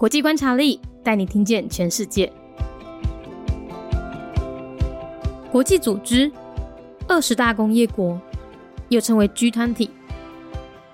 国际观察力带你听见全世界。国际组织二十大工业国，又称为 G 团体。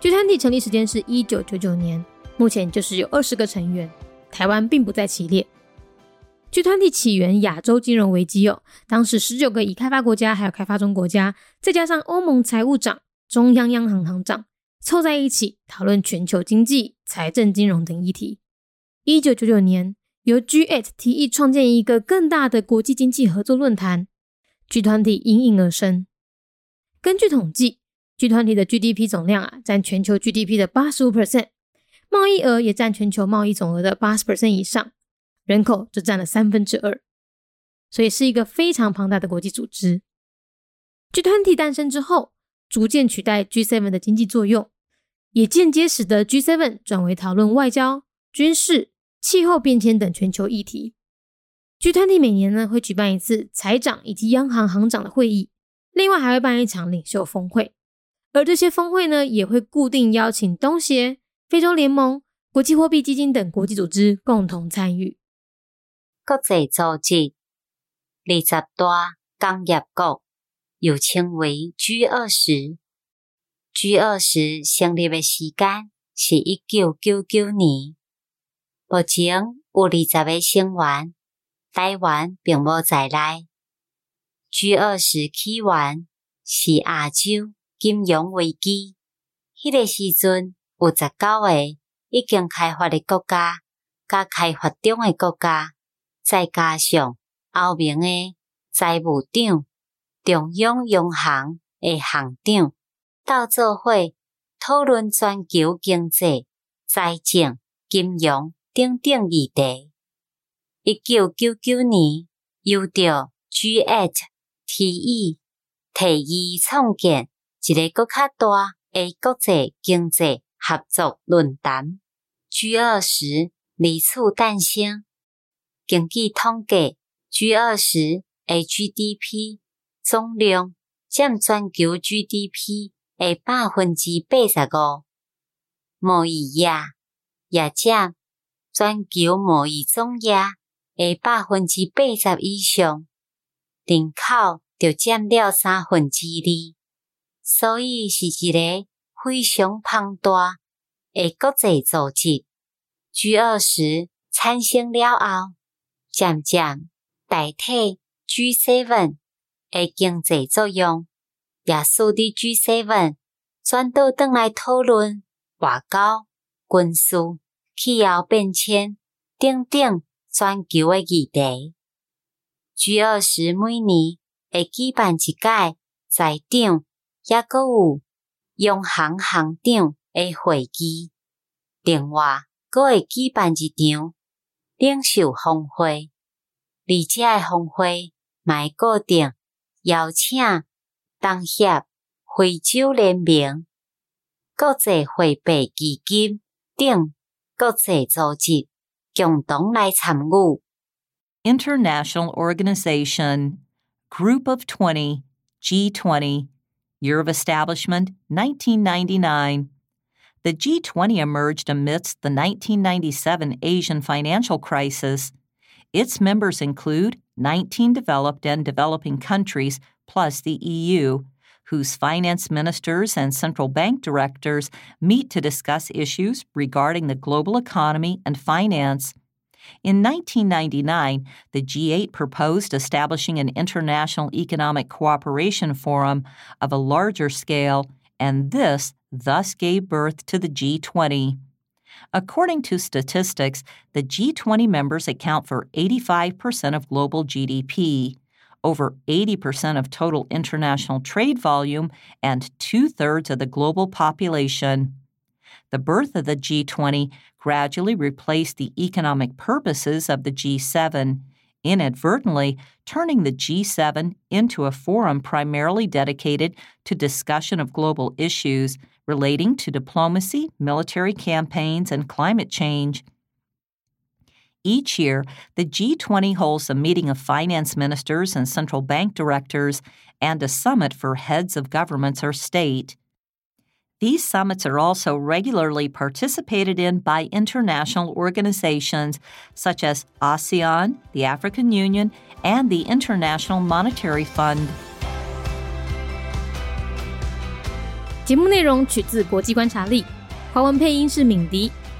G 团体成立时间是一九九九年，目前就是有二十个成员，台湾并不在其列。G 团体起源亚洲金融危机哦，当时十九个已开发国家还有开发中国家，再加上欧盟财务长、中央央行行长凑在一起讨论全球经济、财政、金融等议题。一九九九年，由 G8 提议创建一个更大的国际经济合作论坛，G 团体应运而生。根据统计，G 团体的 GDP 总量啊，占全球 GDP 的八十五 percent，贸易额也占全球贸易总额的八十 percent 以上。人口只占了三分之二，所以是一个非常庞大的国际组织。G 团体诞生之后，逐渐取代 G7 的经济作用，也间接使得 G7 转为讨论外交、军事、气候变迁等全球议题。G 团体每年呢会举办一次财长以及央行行长的会议，另外还会办一场领袖峰会，而这些峰会呢也会固定邀请东协、非洲联盟、国际货币基金等国际组织共同参与。国际组织二十大工业国，又称为 G 二十。G 二十成立的时间是一九九九年，目前有二十个成员，台湾并无在内。G 二十起源是亚洲金融危机，迄个时阵有十九个已经开发的国家，甲开发中的国家。再加上欧盟的财务长、中央央行的行长，到做伙讨论全球经济、财政、金融等等议题。一九九九年，由着 G8 提议，提议创建一个搁较大的国际经济合作论坛 ——G 二十，二次诞生。根据统计，G 二十的 GDP 总量占全球 GDP 的百分之八十五，贸易业也占全球贸易总额的百分之八十以上，人口就占了三分之二，所以是一个非常庞大诶国际组织。G 二十产生了后，渐渐代替 G seven 诶经济作用，也使得 G seven 转到转来讨论外交、军事、气候变迁等等全球诶议题。G 二十每年会举办一届财长，抑阁有央行行长诶会议，另外阁会举办一场。领袖峰会，而且诶峰会卖固定邀请东协、非洲联盟、国际货币基金等 国际组织共同来参与。International Organization Group of 20 G20 Year of Establishment 1999 the G20 emerged amidst the 1997 Asian financial crisis. Its members include 19 developed and developing countries plus the EU, whose finance ministers and central bank directors meet to discuss issues regarding the global economy and finance. In 1999, the G8 proposed establishing an international economic cooperation forum of a larger scale, and this thus gave birth to the G20. According to statistics, the G20 members account for 85% of global GDP, over 80% of total international trade volume, and two thirds of the global population. The birth of the G20 gradually replaced the economic purposes of the G7, inadvertently turning the G7 into a forum primarily dedicated to discussion of global issues relating to diplomacy, military campaigns, and climate change. Each year, the G20 holds a meeting of finance ministers and central bank directors and a summit for heads of governments or state. These summits are also regularly participated in by international organizations such as ASEAN, the African Union, and the International Monetary Fund. 节目内容取自国际观察力，华文配音是敏迪，